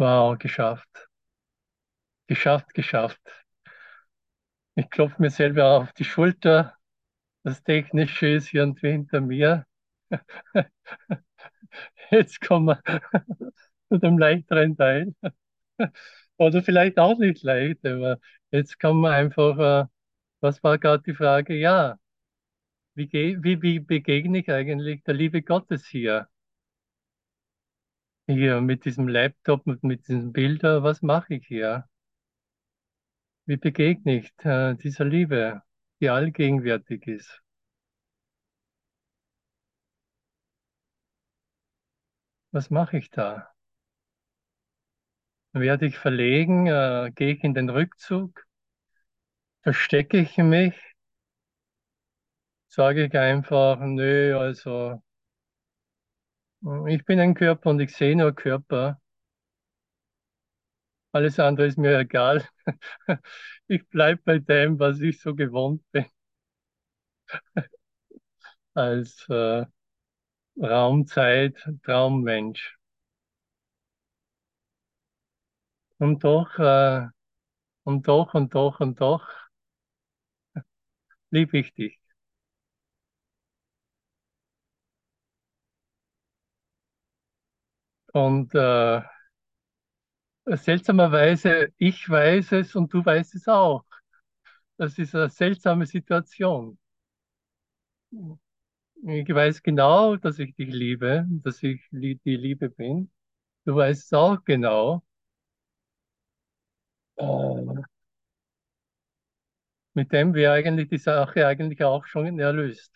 Wow, geschafft. Geschafft, geschafft. Ich klopfe mir selber auf die Schulter. Das Technische ist irgendwie hinter mir. Jetzt kommen wir zu dem leichteren Teil. Oder vielleicht auch nicht leicht, aber jetzt kommen wir einfach, äh, was war gerade die Frage? Ja, wie, wie, wie begegne ich eigentlich der Liebe Gottes hier? Hier mit diesem Laptop und mit diesen Bildern, was mache ich hier? Wie begegne ich äh, dieser Liebe, die allgegenwärtig ist? Was mache ich da? Werde ich verlegen? Äh, gehe ich in den Rückzug? Verstecke ich mich? Sage ich einfach, nö, also ich bin ein Körper und ich sehe nur Körper. Alles andere ist mir egal. Ich bleibe bei dem, was ich so gewohnt bin, als äh, Raumzeit, Traummensch. Und doch, äh, und doch, und doch, und doch liebe ich dich. Und äh, seltsamerweise, ich weiß es und du weißt es auch. Das ist eine seltsame Situation. Ich weiß genau, dass ich dich liebe, dass ich die Liebe bin. Du weißt es auch genau. Äh, mit dem wäre eigentlich die Sache eigentlich auch schon erlöst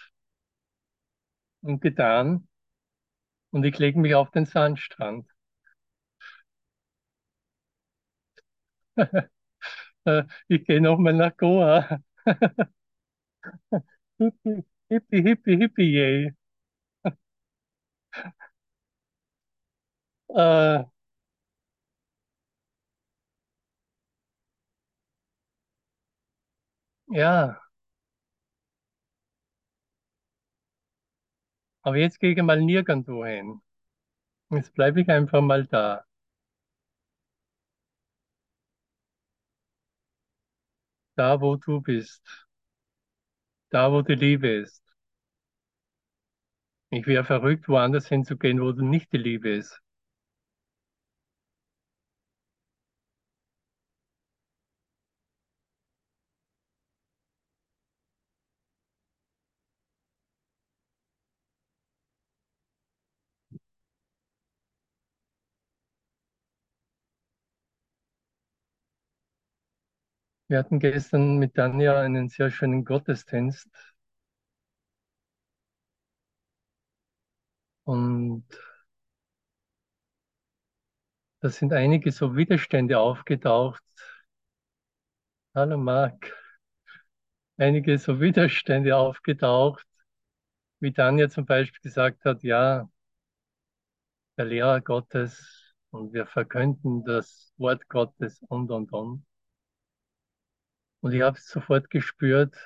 und getan. Und ich lege mich auf den Sandstrand. Ich gehe nochmal nach Goa. Hippie, hippie, hippie, hippie, yay. Äh, ja, aber jetzt gehe ich mal nirgendwo hin. Jetzt bleibe ich einfach mal da. Da, wo du bist. Da, wo die Liebe ist. Ich wäre verrückt, woanders hinzugehen, wo nicht die Liebe ist. Wir hatten gestern mit Tanja einen sehr schönen Gottesdienst und da sind einige so Widerstände aufgetaucht. Hallo Marc. Einige so Widerstände aufgetaucht, wie Tanja zum Beispiel gesagt hat, ja, der Lehrer Gottes und wir verkünden das Wort Gottes und, und, und. Und ich habe sofort gespürt,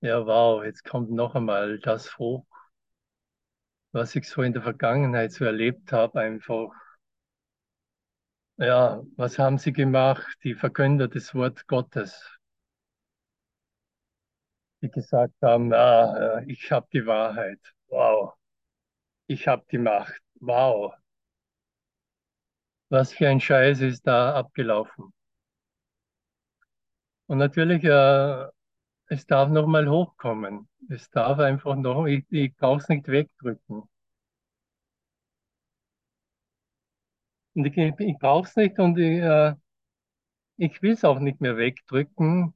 ja, wow, jetzt kommt noch einmal das hoch, was ich so in der Vergangenheit so erlebt habe, einfach. Ja, was haben sie gemacht? Die Verkünder des Wort Gottes, die gesagt haben, ah, äh, ich habe die Wahrheit. Wow, ich habe die Macht. Wow, was für ein Scheiß ist da abgelaufen. Und natürlich, äh, es darf noch mal hochkommen. Es darf einfach noch, ich, ich brauche es nicht wegdrücken. Und ich, ich brauche es nicht und ich, äh, ich will es auch nicht mehr wegdrücken.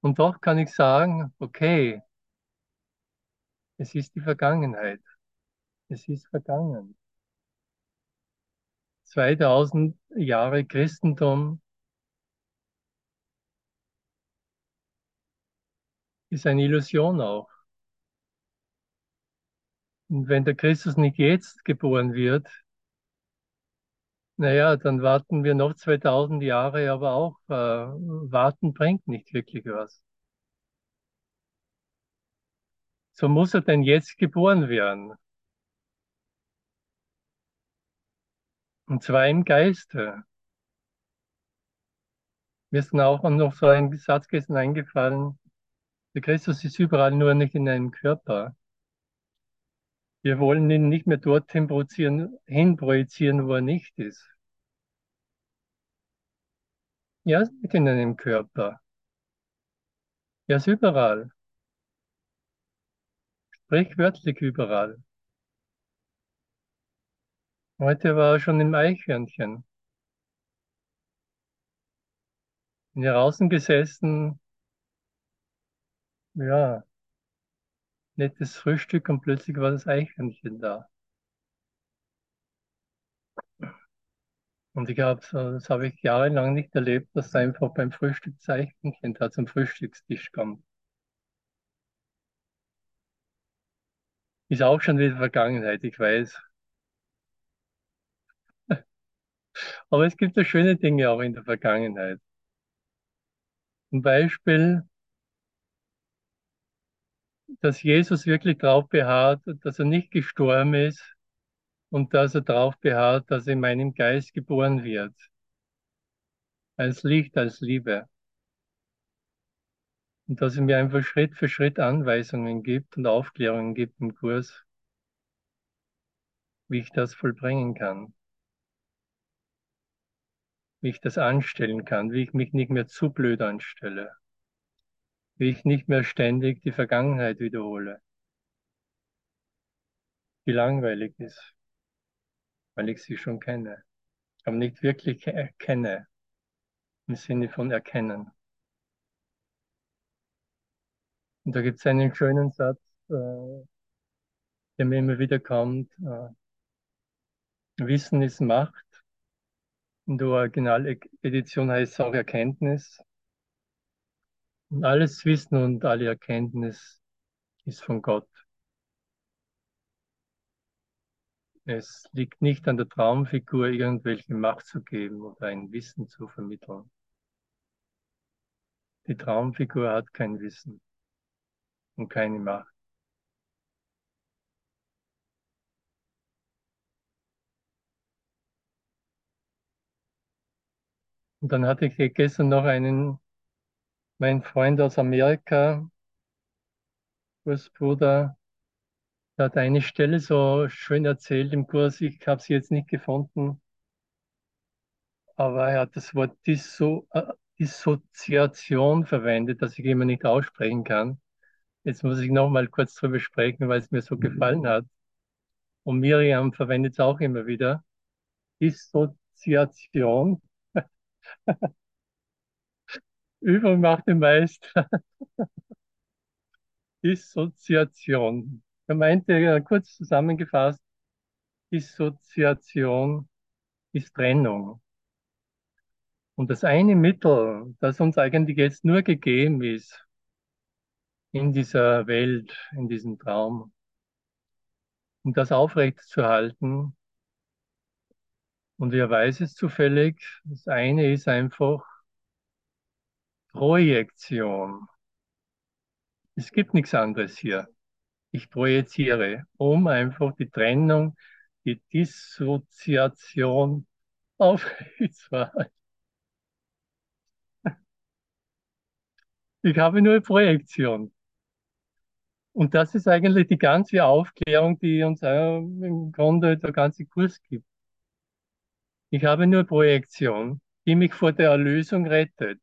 Und doch kann ich sagen, okay, es ist die Vergangenheit. Es ist vergangen. 2000 Jahre Christentum ist eine Illusion auch. Und wenn der Christus nicht jetzt geboren wird, naja, dann warten wir noch 2000 Jahre, aber auch äh, warten bringt nicht wirklich was. So muss er denn jetzt geboren werden. Und zwar im Geiste. Mir ist auch noch so ein Satz gestern eingefallen. Der Christus ist überall nur nicht in einem Körper. Wir wollen ihn nicht mehr dorthin projizieren, hinprojizieren, wo er nicht ist. Er ist nicht in einem Körper. Er ist überall. Sprichwörtlich überall. Heute war er schon im Eichhörnchen. Bin hier draußen gesessen, ja, nettes Frühstück und plötzlich war das Eichhörnchen da. Und ich habe, das habe ich jahrelang nicht erlebt, dass einfach beim Frühstück das Eichhörnchen da zum Frühstückstisch kommt. Ist auch schon wieder Vergangenheit, ich weiß. Aber es gibt ja schöne Dinge auch in der Vergangenheit. Zum Beispiel, dass Jesus wirklich darauf beharrt, dass er nicht gestorben ist und dass er darauf beharrt, dass er in meinem Geist geboren wird. Als Licht, als Liebe. Und dass er mir einfach Schritt für Schritt Anweisungen gibt und Aufklärungen gibt im Kurs, wie ich das vollbringen kann. Wie ich das anstellen kann, wie ich mich nicht mehr zu blöd anstelle. Wie ich nicht mehr ständig die Vergangenheit wiederhole. Die langweilig ist, weil ich sie schon kenne, aber nicht wirklich erkenne, im Sinne von erkennen. Und da gibt es einen schönen Satz, äh, der mir immer wieder kommt. Äh, Wissen ist Macht. In der Originaledition heißt es auch Erkenntnis. Und alles Wissen und alle Erkenntnis ist von Gott. Es liegt nicht an der Traumfigur, irgendwelche Macht zu geben oder ein Wissen zu vermitteln. Die Traumfigur hat kein Wissen und keine Macht. Und dann hatte ich gestern noch einen, mein Freund aus Amerika, Kursbruder, der hat eine Stelle so schön erzählt im Kurs, ich habe sie jetzt nicht gefunden, aber er hat das Wort Disso, äh, Dissoziation verwendet, das ich immer nicht aussprechen kann. Jetzt muss ich noch mal kurz drüber sprechen, weil es mir so gefallen hat. Und Miriam verwendet es auch immer wieder. Dissoziation. Übung macht den Meister. Dissoziation. Er meinte, kurz zusammengefasst, Dissoziation ist Trennung. Und das eine Mittel, das uns eigentlich jetzt nur gegeben ist, in dieser Welt, in diesem Traum. Um das aufrechtzuerhalten. Und wer weiß es zufällig? Das eine ist einfach Projektion. Es gibt nichts anderes hier. Ich projiziere, um einfach die Trennung, die Dissoziation aufrechtzuerhalten. Ich habe nur Projektion. Und das ist eigentlich die ganze Aufklärung, die uns im Grunde der ganze Kurs gibt. Ich habe nur Projektion, die mich vor der Erlösung rettet,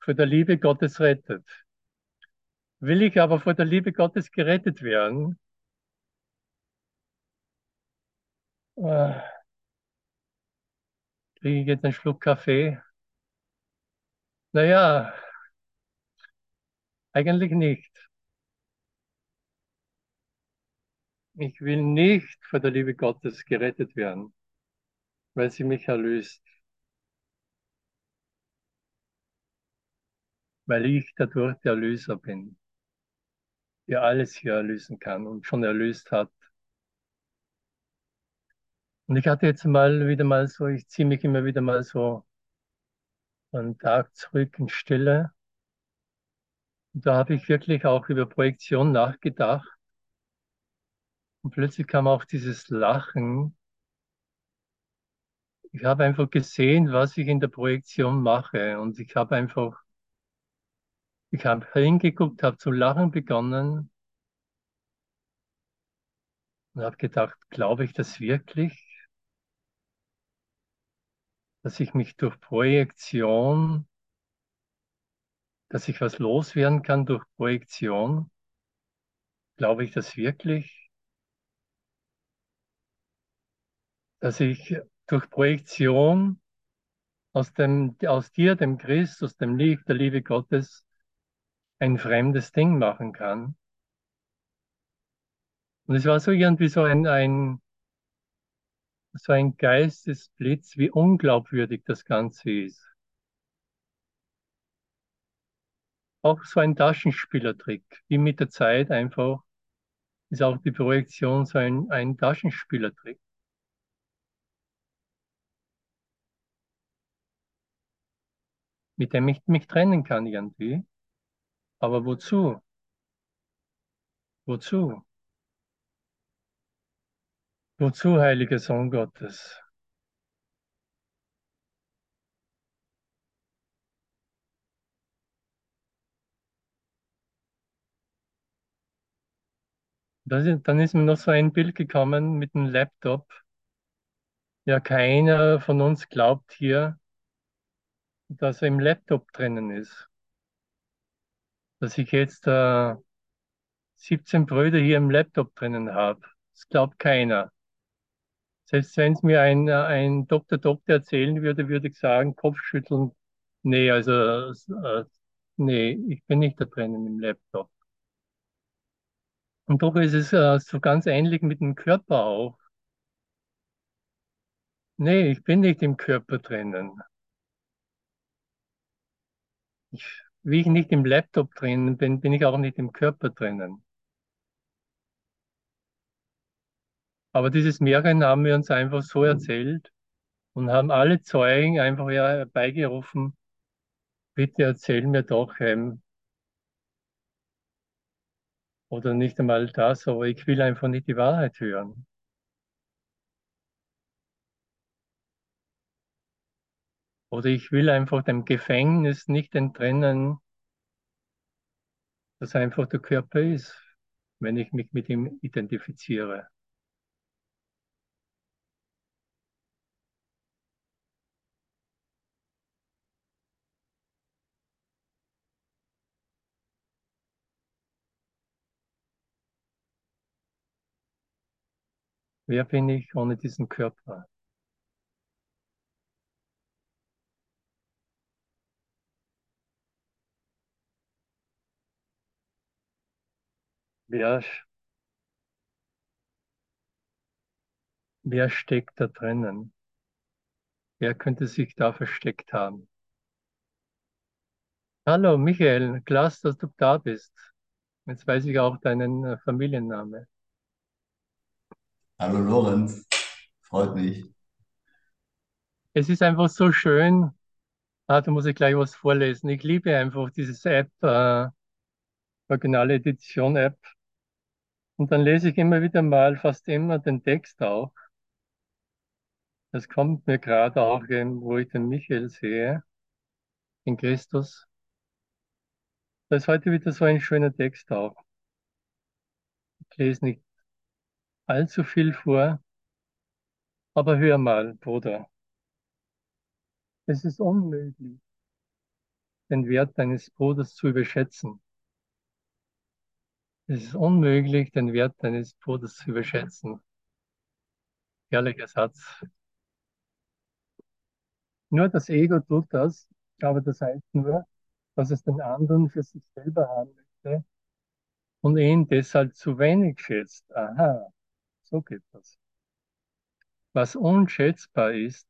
vor der Liebe Gottes rettet. Will ich aber vor der Liebe Gottes gerettet werden, äh, kriege ich jetzt einen Schluck Kaffee? Naja, eigentlich nicht. Ich will nicht vor der Liebe Gottes gerettet werden, weil sie mich erlöst. Weil ich dadurch der Erlöser bin, der alles hier erlösen kann und schon erlöst hat. Und ich hatte jetzt mal wieder mal so, ich ziehe mich immer wieder mal so einen Tag zurück in Stille. Und da habe ich wirklich auch über Projektion nachgedacht. Und plötzlich kam auch dieses Lachen ich habe einfach gesehen, was ich in der Projektion mache. Und ich habe einfach, ich habe hingeguckt, habe zu lachen begonnen und habe gedacht, glaube ich das wirklich, dass ich mich durch Projektion, dass ich was loswerden kann durch Projektion? Glaube ich das wirklich? Dass ich durch Projektion aus dem, aus dir, dem Christus, dem Licht, der Liebe Gottes, ein fremdes Ding machen kann. Und es war so irgendwie so ein, ein, so ein Geistesblitz, wie unglaubwürdig das Ganze ist. Auch so ein Taschenspielertrick, wie mit der Zeit einfach ist auch die Projektion so ein, ein Taschenspielertrick. Mit dem ich mich trennen kann irgendwie. Aber wozu? Wozu? Wozu, heiliger Sohn Gottes? Ist, dann ist mir noch so ein Bild gekommen mit dem Laptop. Ja, keiner von uns glaubt hier, dass er im Laptop drinnen ist. Dass ich jetzt äh, 17 Brüder hier im Laptop drinnen habe. Das glaubt keiner. Selbst wenn es mir ein, ein Doktor Doktor erzählen würde, würde ich sagen, Kopfschütteln, nee, also äh, nee, ich bin nicht da drinnen im Laptop. Und doch ist es äh, so ganz ähnlich mit dem Körper auch. Nee, ich bin nicht im Körper drinnen. Ich, wie ich nicht im Laptop drinnen bin, bin ich auch nicht im Körper drinnen. Aber dieses Märchen haben wir uns einfach so erzählt und haben alle Zeugen einfach herbeigerufen, bitte erzähl mir doch, ähm, oder nicht einmal das, aber ich will einfach nicht die Wahrheit hören. Oder ich will einfach dem Gefängnis nicht entrinnen, dass einfach der Körper ist, wenn ich mich mit ihm identifiziere. Wer bin ich ohne diesen Körper? Wer, wer steckt da drinnen? Wer könnte sich da versteckt haben? Hallo Michael, klasse, dass du da bist. Jetzt weiß ich auch deinen äh, Familiennamen. Hallo Lorenz, freut mich. Es ist einfach so schön. Ah, da muss ich gleich was vorlesen. Ich liebe einfach dieses App, äh, Originale Edition App. Und dann lese ich immer wieder mal, fast immer den Text auch. Das kommt mir gerade auch, wo ich den Michael sehe, in Christus. Da ist heute wieder so ein schöner Text auch. Ich lese nicht allzu viel vor, aber hör mal, Bruder. Es ist unmöglich, den Wert deines Bruders zu überschätzen. Es ist unmöglich, den Wert deines Bruders zu überschätzen. Herrlicher Satz. Nur das Ego tut das, aber das heißt nur, dass es den anderen für sich selber haben möchte und ihn deshalb zu wenig schätzt. Aha, so geht das. Was unschätzbar ist,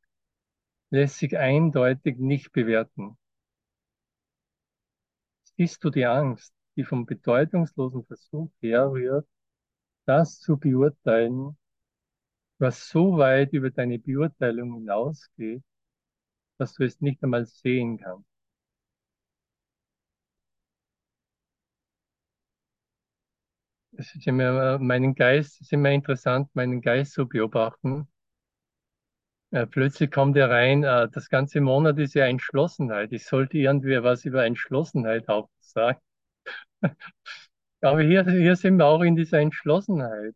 lässt sich eindeutig nicht bewerten. Siehst du die Angst, die vom bedeutungslosen Versuch herrührt, das zu beurteilen, was so weit über deine Beurteilung hinausgeht, dass du es nicht einmal sehen kannst. Es ist immer meinen Geist, es ist immer interessant, meinen Geist zu beobachten. Ja, plötzlich kommt er rein, äh, das ganze Monat ist ja Entschlossenheit. Ich sollte irgendwie was über Entschlossenheit auch sagen. Aber hier, hier sind wir auch in dieser Entschlossenheit.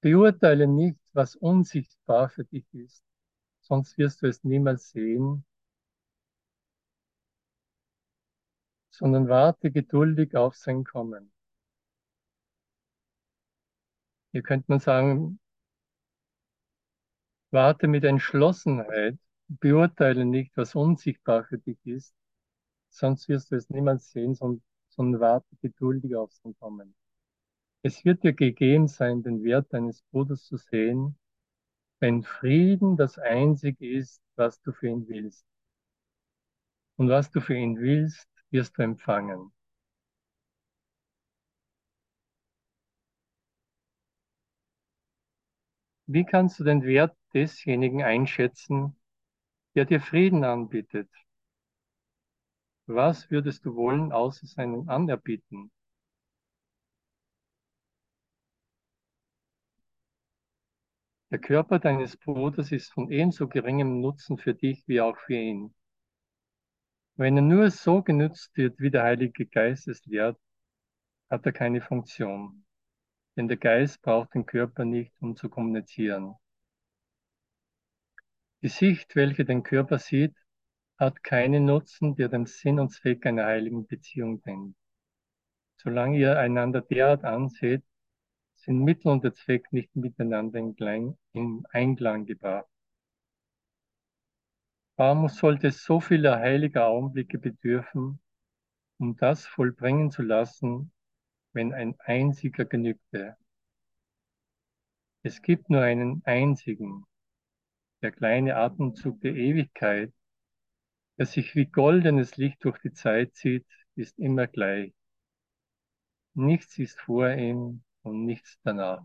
Beurteile nicht, was unsichtbar für dich ist, sonst wirst du es niemals sehen, sondern warte geduldig auf sein Kommen. Hier könnte man sagen, warte mit Entschlossenheit, beurteile nicht, was unsichtbar für dich ist, sonst wirst du es niemals sehen, sondern, sondern warte geduldig auf sein Kommen. Es wird dir gegeben sein, den Wert deines Bruders zu sehen, wenn Frieden das Einzige ist, was du für ihn willst. Und was du für ihn willst, wirst du empfangen. Wie kannst du den Wert desjenigen einschätzen, der dir Frieden anbietet? Was würdest du wollen, außer seinen Anerbieten? Der Körper deines Bruders ist von ebenso geringem Nutzen für dich wie auch für ihn. Wenn er nur so genützt wird, wie der Heilige Geist es lehrt, hat er keine Funktion. Denn der Geist braucht den Körper nicht, um zu kommunizieren. Die Sicht, welche den Körper sieht, hat keinen Nutzen, der dem Sinn und Zweck einer heiligen Beziehung dient. Solange ihr einander derart anseht, sind Mittel und der Zweck nicht miteinander in Einklang gebracht. Warum sollte es so vieler heiliger Augenblicke bedürfen, um das vollbringen zu lassen, wenn ein einziger genügte? Es gibt nur einen einzigen, der kleine Atemzug der Ewigkeit, der sich wie goldenes Licht durch die Zeit zieht, ist immer gleich. Nichts ist vor ihm, und nichts danach.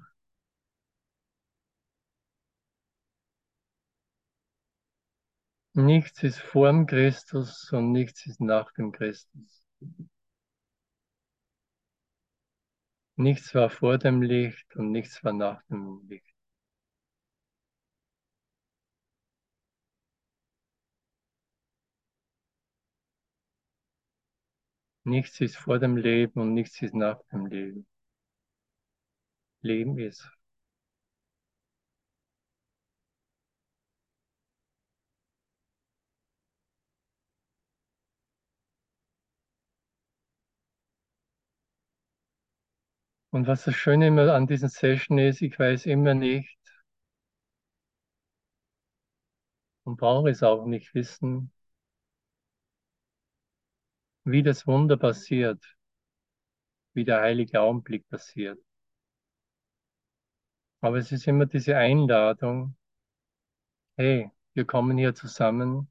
Nichts ist vor dem Christus und nichts ist nach dem Christus. Nichts war vor dem Licht und nichts war nach dem Licht. Nichts ist vor dem Leben und nichts ist nach dem Leben. Leben ist. Und was das Schöne immer an diesen Session ist, ich weiß immer nicht und brauche es auch nicht wissen, wie das Wunder passiert, wie der heilige Augenblick passiert. Aber es ist immer diese Einladung, hey, wir kommen hier zusammen,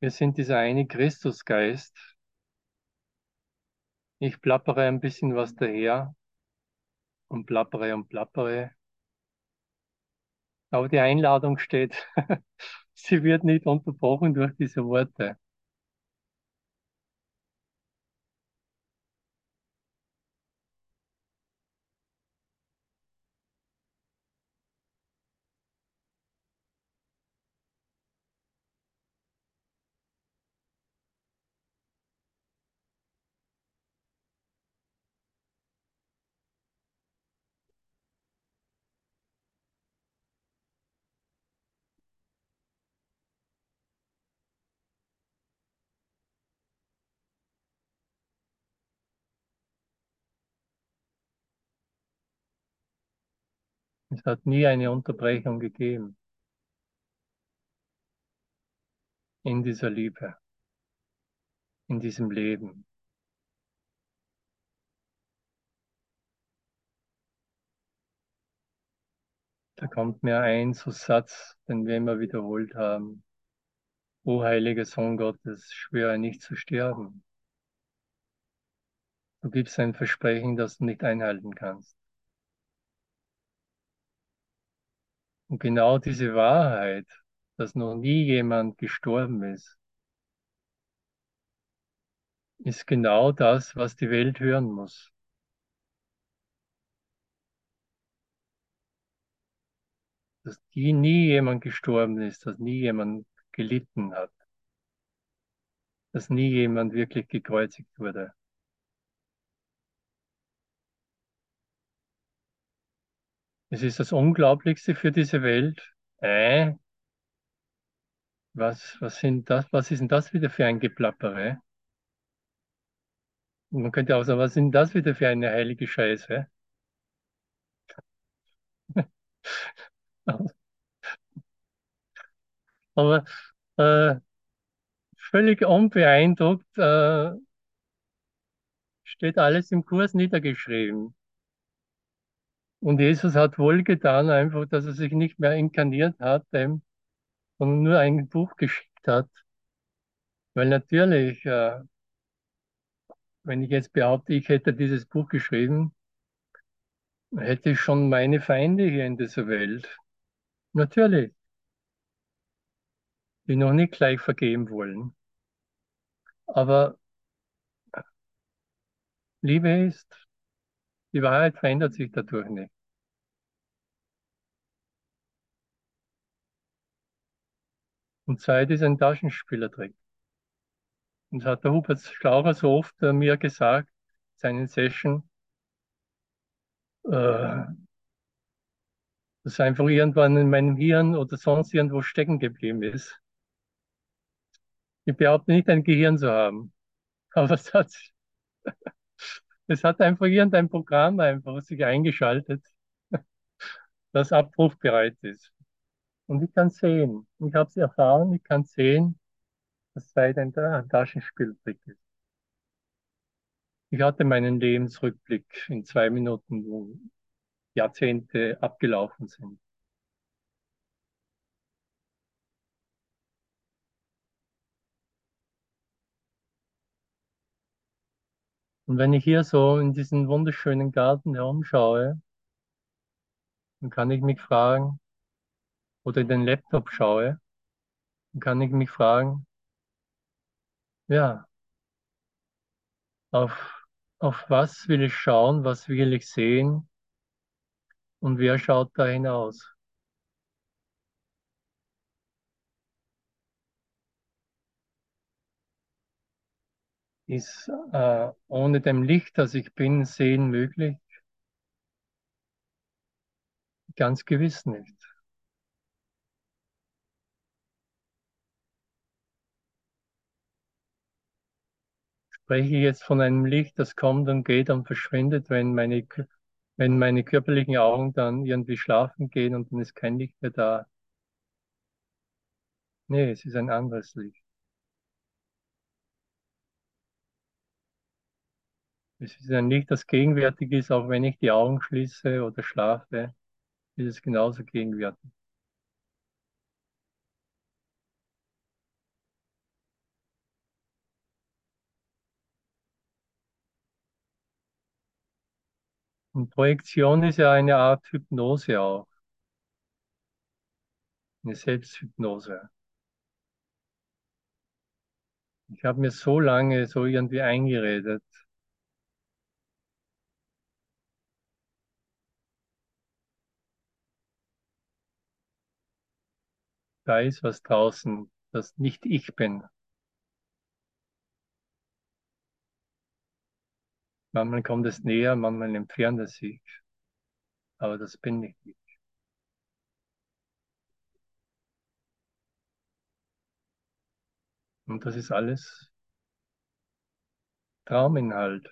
wir sind dieser eine Christusgeist. Ich plappere ein bisschen was daher und plappere und plappere. Aber die Einladung steht, sie wird nicht unterbrochen durch diese Worte. Es hat nie eine Unterbrechung gegeben in dieser Liebe, in diesem Leben. Da kommt mir ein so Satz, den wir immer wiederholt haben. O heiliger Sohn Gottes, schwöre nicht zu sterben. Du gibst ein Versprechen, das du nicht einhalten kannst. Und genau diese Wahrheit, dass noch nie jemand gestorben ist, ist genau das, was die Welt hören muss. Dass die nie jemand gestorben ist, dass nie jemand gelitten hat, dass nie jemand wirklich gekreuzigt wurde. Es ist das Unglaublichste für diese Welt. Äh, was, was sind das, was ist denn das wieder für ein Geplappere? Und man könnte auch sagen, was sind das wieder für eine heilige Scheiße? Aber äh, völlig unbeeindruckt äh, steht alles im Kurs niedergeschrieben. Und Jesus hat wohl getan, einfach, dass er sich nicht mehr inkarniert hat, ähm, sondern nur ein Buch geschickt hat. Weil natürlich, äh, wenn ich jetzt behaupte, ich hätte dieses Buch geschrieben, hätte ich schon meine Feinde hier in dieser Welt. Natürlich, die noch nicht gleich vergeben wollen. Aber Liebe ist, die Wahrheit verändert sich dadurch nicht. Und Zeit ist ein Taschenspielertrick. Und das hat der Hubert Schlaucher so oft äh, mir gesagt, seinen Session, äh, dass einfach irgendwann in meinem Hirn oder sonst irgendwo stecken geblieben ist. Ich behaupte nicht, ein Gehirn zu haben, aber es hat, es hat einfach irgendein Programm einfach sich eingeschaltet, das abrufbereit ist. Und ich kann sehen, ich habe es erfahren, ich kann sehen, dass Zeit ein, ein Taschenspieltrick ist. Ich hatte meinen Lebensrückblick in zwei Minuten, wo Jahrzehnte abgelaufen sind. Und wenn ich hier so in diesen wunderschönen Garten herumschaue, dann kann ich mich fragen, oder in den Laptop schaue, dann kann ich mich fragen, ja, auf, auf was will ich schauen, was will ich sehen und wer schaut da hinaus? Ist äh, ohne dem Licht, das ich bin, sehen möglich? Ganz gewiss nicht. Spreche ich jetzt von einem Licht, das kommt und geht und verschwindet, wenn meine, wenn meine körperlichen Augen dann irgendwie schlafen gehen und dann ist kein Licht mehr da? Nee, es ist ein anderes Licht. Es ist ein Licht, das gegenwärtig ist, auch wenn ich die Augen schließe oder schlafe, ist es genauso gegenwärtig. Und Projektion ist ja eine Art Hypnose auch. Eine Selbsthypnose. Ich habe mir so lange so irgendwie eingeredet, da ist was draußen, das nicht ich bin. Manchmal kommt es näher, manchmal entfernt es sich. Aber das bin nicht ich. Und das ist alles Trauminhalt.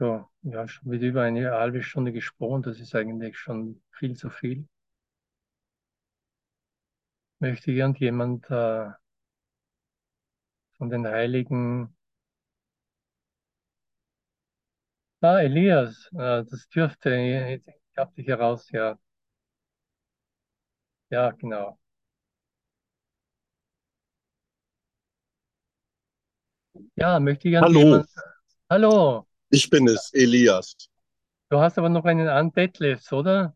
So, ja, schon wieder über eine halbe Stunde gesprochen. Das ist eigentlich schon viel zu viel. Möchte irgendjemand äh, von den Heiligen Ah, Elias, äh, das dürfte, ich habe dich heraus, ja. Ja, genau. Ja, möchte ich an Hallo, jemand. Hallo, ich bin es, Elias. du hast aber noch einen anderen Detlefs, oder?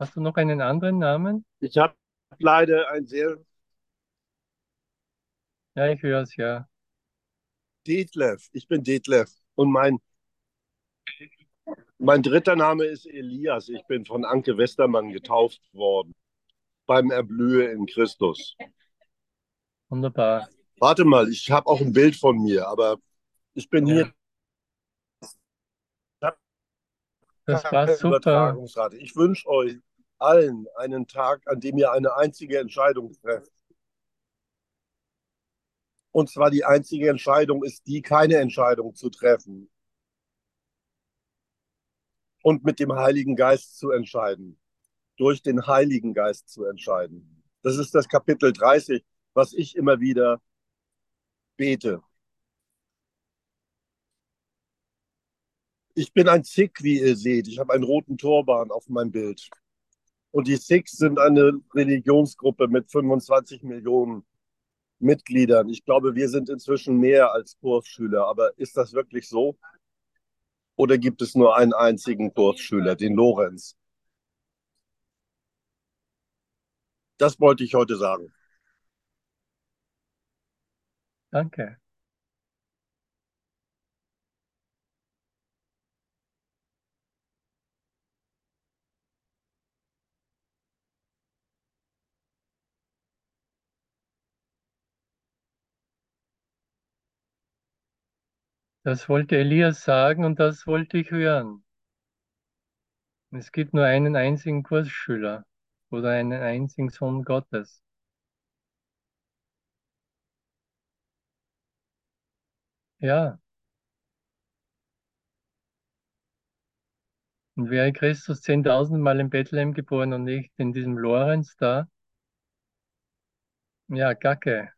Hast du noch einen anderen Namen? Ich habe leider ein sehr Ja, ich höre es, ja. Detlef. Ich bin Detlef. Und mein, mein dritter Name ist Elias. Ich bin von Anke Westermann getauft worden beim Erblühe in Christus. Wunderbar. Warte mal, ich habe auch ein Bild von mir, aber ich bin Ja, hier das war super. Ich wünsche euch allen einen Tag, an dem ihr eine einzige Entscheidung trefft. Und zwar die einzige Entscheidung ist die, keine Entscheidung zu treffen und mit dem Heiligen Geist zu entscheiden. durch den Heiligen Geist zu entscheiden. Das ist das Kapitel 30, was ich immer wieder bete. Ich bin ein Sikh, wie ihr seht. Ich habe einen roten Turban auf meinem Bild. Und die Sikhs sind eine Religionsgruppe mit 25 Millionen Mitgliedern. Ich glaube, wir sind inzwischen mehr als Kursschüler. Aber ist das wirklich so? Oder gibt es nur einen einzigen Kursschüler, den Lorenz? Das wollte ich heute sagen. Danke. Das wollte Elias sagen und das wollte ich hören. Es gibt nur einen einzigen Kursschüler oder einen einzigen Sohn Gottes. Ja, und wäre Christus 10.000 Mal in Bethlehem geboren und nicht in diesem Lorenz da? Ja, Gacke.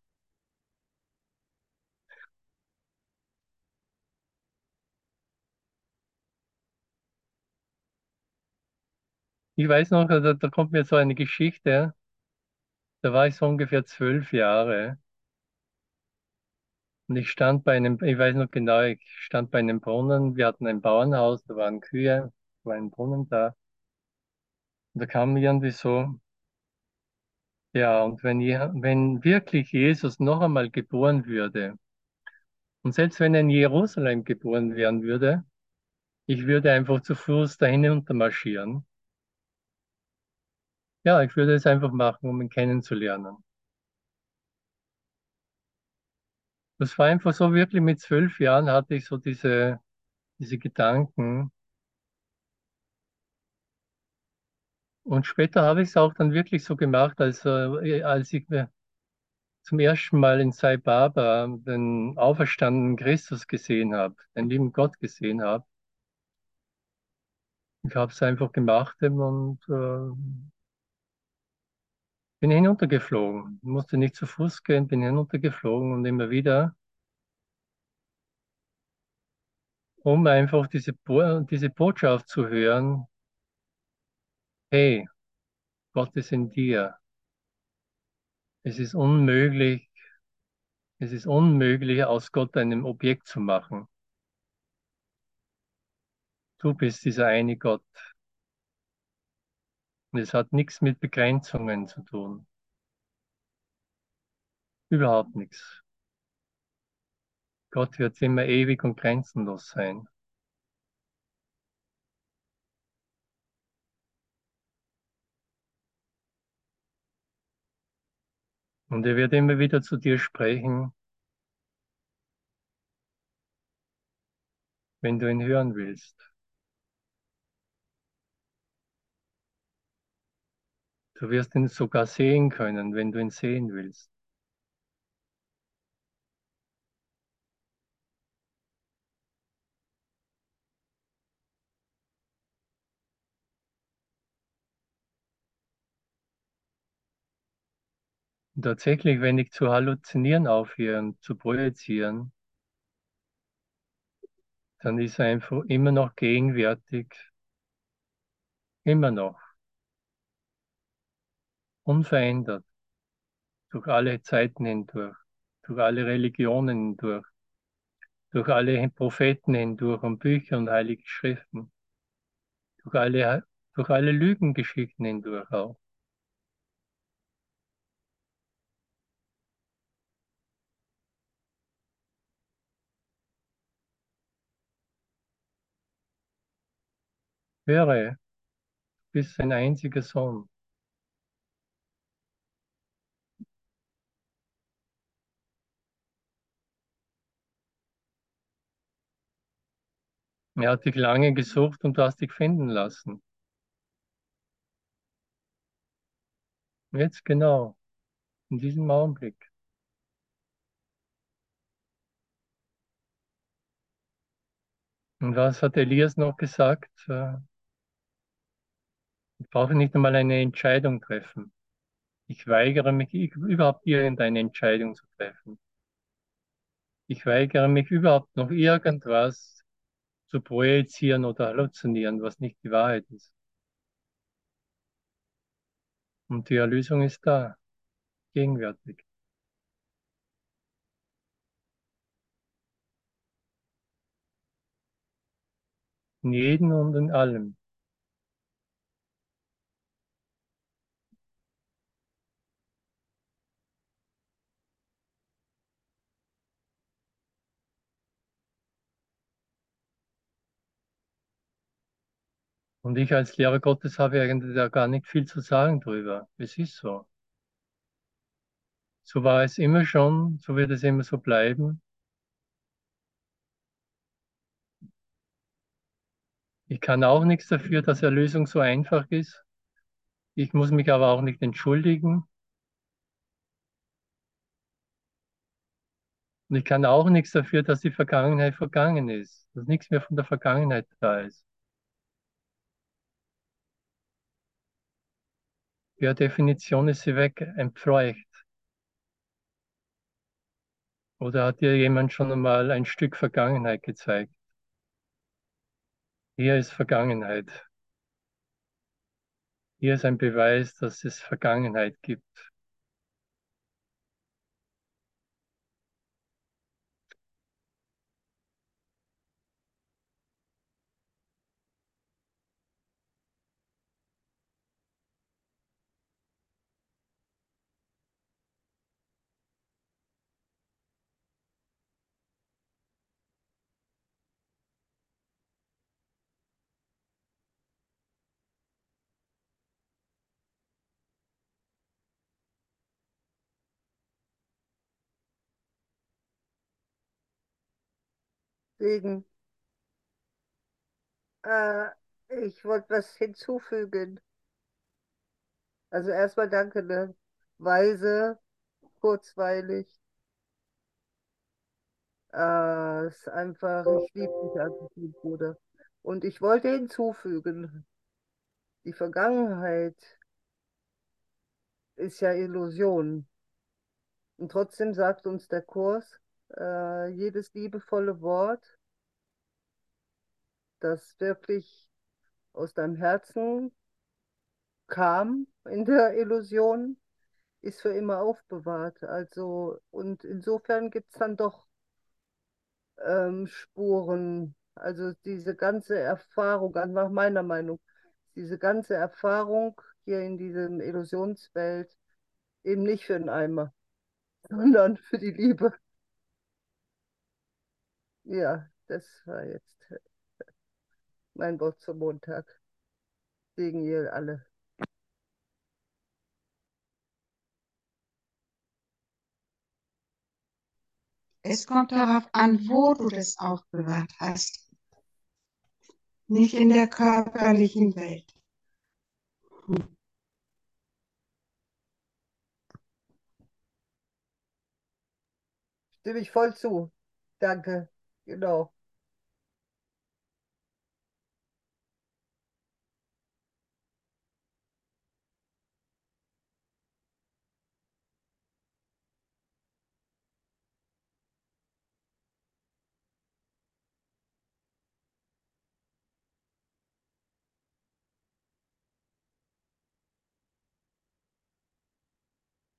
Ich weiß noch, da, da kommt mir so eine Geschichte. Da war ich so ungefähr zwölf Jahre und ich stand bei einem, ich weiß noch genau, ich stand bei einem Brunnen. Wir hatten ein Bauernhaus, da waren Kühe, war ein Brunnen da. Und da kam irgendwie so, ja, und wenn, wenn wirklich Jesus noch einmal geboren würde, und selbst wenn er in Jerusalem geboren werden würde, ich würde einfach zu Fuß dahin hinuntermarschieren. Ja, ich würde es einfach machen, um ihn kennenzulernen. Das war einfach so wirklich mit zwölf Jahren hatte ich so diese, diese Gedanken. Und später habe ich es auch dann wirklich so gemacht, als, äh, als ich mir zum ersten Mal in Sai Baba den auferstandenen Christus gesehen habe, den lieben Gott gesehen habe. Ich habe es einfach gemacht und äh, bin hinuntergeflogen. Musste nicht zu Fuß gehen, bin hinuntergeflogen und immer wieder, um einfach diese, Bo diese Botschaft zu hören. Hey, Gott ist in dir. Es ist unmöglich, es ist unmöglich, aus Gott einem Objekt zu machen. Du bist dieser eine Gott. Und es hat nichts mit Begrenzungen zu tun. Überhaupt nichts. Gott wird immer ewig und grenzenlos sein. Und er wird immer wieder zu dir sprechen, wenn du ihn hören willst. Du wirst ihn sogar sehen können, wenn du ihn sehen willst. Und tatsächlich, wenn ich zu halluzinieren aufhöre und zu projizieren, dann ist er einfach immer noch gegenwärtig, immer noch, unverändert, durch alle Zeiten hindurch, durch alle Religionen hindurch, durch alle Propheten hindurch und Bücher und heilige Schriften, durch alle, durch alle Lügengeschichten hindurch auch. Höre, du bist sein einziger Sohn. Er hat dich lange gesucht und du hast dich finden lassen. Jetzt genau, in diesem Augenblick. Und was hat Elias noch gesagt? Äh, ich brauche nicht einmal eine Entscheidung treffen. Ich weigere mich überhaupt irgendeine Entscheidung zu treffen. Ich weigere mich überhaupt noch irgendwas zu projizieren oder halluzinieren, was nicht die Wahrheit ist. Und die Erlösung ist da, gegenwärtig. In jedem und in allem. Und ich als Lehrer Gottes habe eigentlich da gar nicht viel zu sagen drüber. Es ist so. So war es immer schon, so wird es immer so bleiben. Ich kann auch nichts dafür, dass Erlösung so einfach ist. Ich muss mich aber auch nicht entschuldigen. Und ich kann auch nichts dafür, dass die Vergangenheit vergangen ist, dass nichts mehr von der Vergangenheit da ist. Per Definition ist sie weg, entfleucht. Oder hat dir jemand schon einmal ein Stück Vergangenheit gezeigt? Hier ist Vergangenheit. Hier ist ein Beweis, dass es Vergangenheit gibt. Wegen, äh, ich wollte was hinzufügen. Also erstmal danke, ne? Weise, kurzweilig. Äh, ist einfach, ich liebe dich einfach, lieb Bruder. Und ich wollte hinzufügen, die Vergangenheit ist ja Illusion. Und trotzdem sagt uns der Kurs, äh, jedes liebevolle Wort, das wirklich aus deinem Herzen kam in der Illusion, ist für immer aufbewahrt. Also, und insofern gibt es dann doch ähm, Spuren. Also diese ganze Erfahrung, also nach meiner Meinung, diese ganze Erfahrung hier in diesem Illusionswelt eben nicht für den Eimer, sondern für die Liebe. Ja, das war jetzt mein Wort zum Montag. Segen ihr alle. Es kommt darauf an, wo du das aufbewahrt hast. Nicht in der körperlichen Welt. Hm. Stimme ich voll zu. Danke. you know.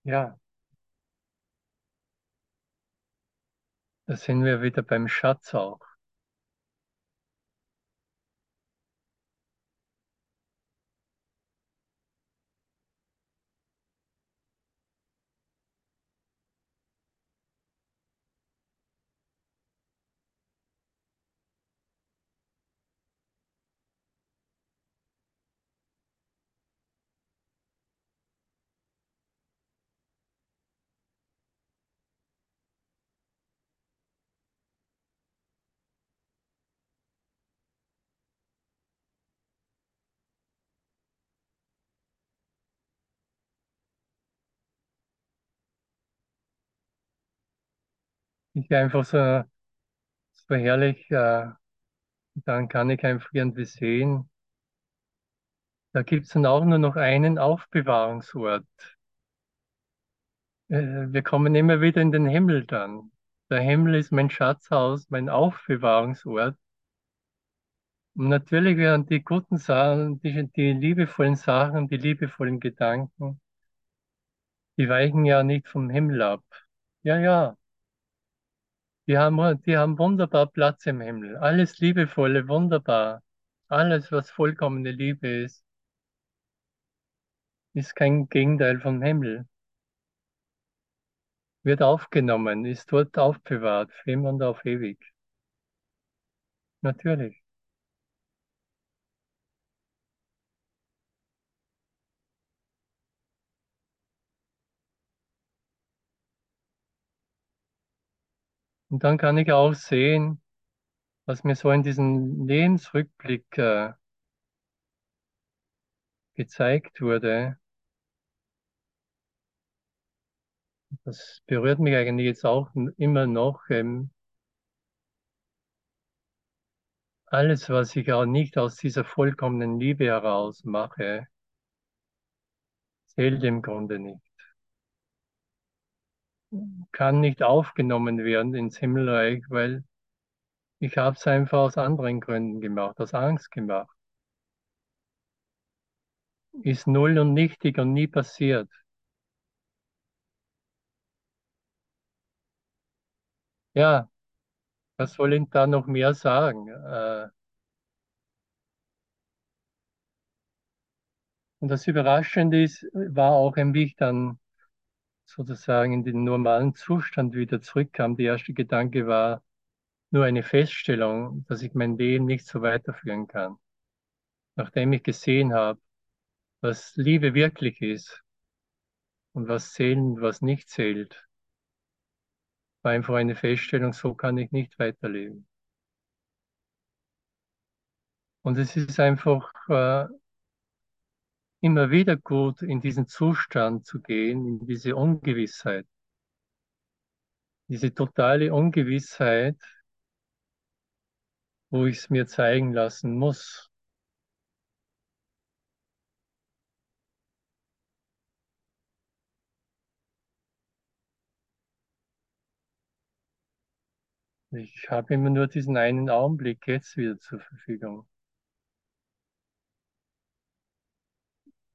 Yeah. Da sind wir wieder beim Schatz auch. Ich einfach so, so herrlich, äh, dann kann ich einfach irgendwie sehen, da gibt es dann auch nur noch einen Aufbewahrungsort. Äh, wir kommen immer wieder in den Himmel dann. Der Himmel ist mein Schatzhaus, mein Aufbewahrungsort. Und natürlich werden die guten Sachen, die, die liebevollen Sachen, die liebevollen Gedanken, die weichen ja nicht vom Himmel ab. Ja, ja, die haben, die haben wunderbar Platz im Himmel. Alles Liebevolle, wunderbar. Alles, was vollkommene Liebe ist, ist kein Gegenteil vom Himmel. Wird aufgenommen, ist dort aufbewahrt, für immer und auf ewig. Natürlich. Und dann kann ich auch sehen, was mir so in diesem Lebensrückblick äh, gezeigt wurde. Das berührt mich eigentlich jetzt auch immer noch. Ähm, alles, was ich auch nicht aus dieser vollkommenen Liebe heraus mache, zählt im Grunde nicht. Kann nicht aufgenommen werden ins Himmelreich, weil ich habe es einfach aus anderen Gründen gemacht, aus Angst gemacht. Ist null und nichtig und nie passiert. Ja, was soll ich da noch mehr sagen? Äh, und das Überraschende ist, war auch, wie ich dann sozusagen in den normalen Zustand wieder zurückkam. Der erste Gedanke war nur eine Feststellung, dass ich mein Leben nicht so weiterführen kann. Nachdem ich gesehen habe, was Liebe wirklich ist und was zählt was nicht zählt, war einfach eine Feststellung, so kann ich nicht weiterleben. Und es ist einfach äh, immer wieder gut, in diesen Zustand zu gehen, in diese Ungewissheit. Diese totale Ungewissheit, wo ich es mir zeigen lassen muss. Ich habe immer nur diesen einen Augenblick jetzt wieder zur Verfügung.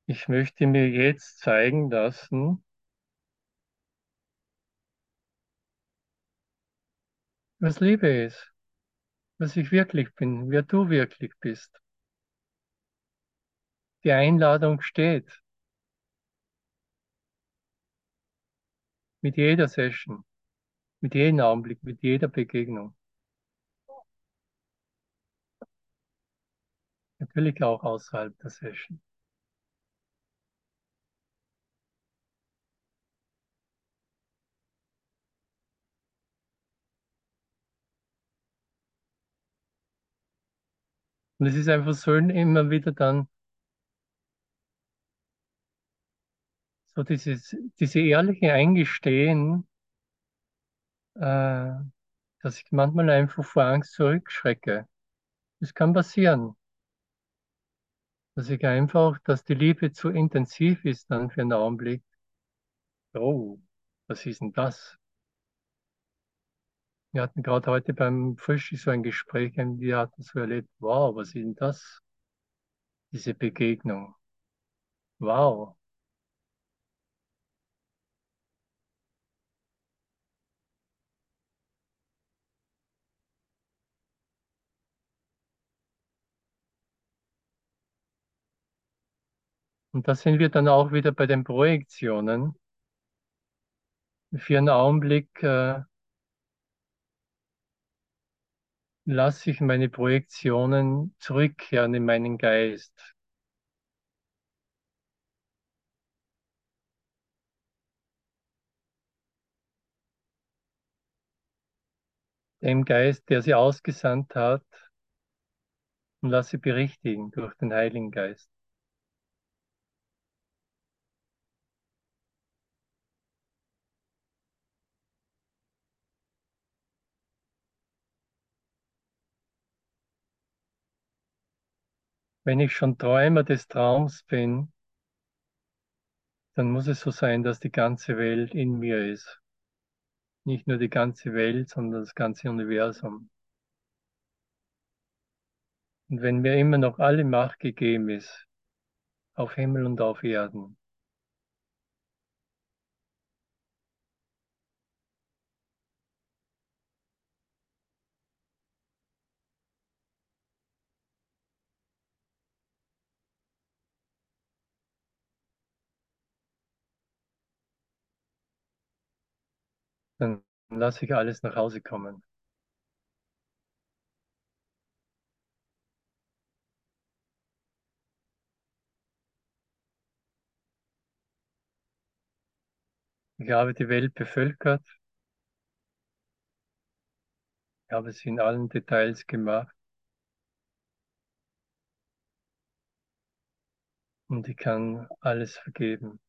Ich möchte mir jetzt zeigen lassen, was Liebe ist, was ich wirklich bin, wer du wirklich bist. Die Einladung steht. Mit jeder Session, mit jedem Augenblick, mit jeder Begegnung. Natürlich auch außerhalb der Session. Und es ist einfach so immer wieder dann so dieses, diese ehrliche Eingestehen, äh, dass ich manchmal einfach vor Angst zurückschrecke. Das kann passieren. Dass ich einfach, dass die Liebe zu intensiv ist dann für einen Augenblick. Oh, was ist denn das? Wir hatten gerade heute beim Frühstück so ein Gespräch, wir hatten so erlebt, wow, was ist denn das? Diese Begegnung. Wow. Und da sind wir dann auch wieder bei den Projektionen. Für einen Augenblick äh, lasse ich meine Projektionen zurückkehren in meinen Geist. Dem Geist, der sie ausgesandt hat, und lasse berichtigen durch den Heiligen Geist. Wenn ich schon Träumer des Traums bin, dann muss es so sein, dass die ganze Welt in mir ist. Nicht nur die ganze Welt, sondern das ganze Universum. Und wenn mir immer noch alle Macht gegeben ist, auf Himmel und auf Erden, dann lasse ich alles nach Hause kommen. Ich habe die Welt bevölkert. Ich habe sie in allen Details gemacht. Und ich kann alles vergeben.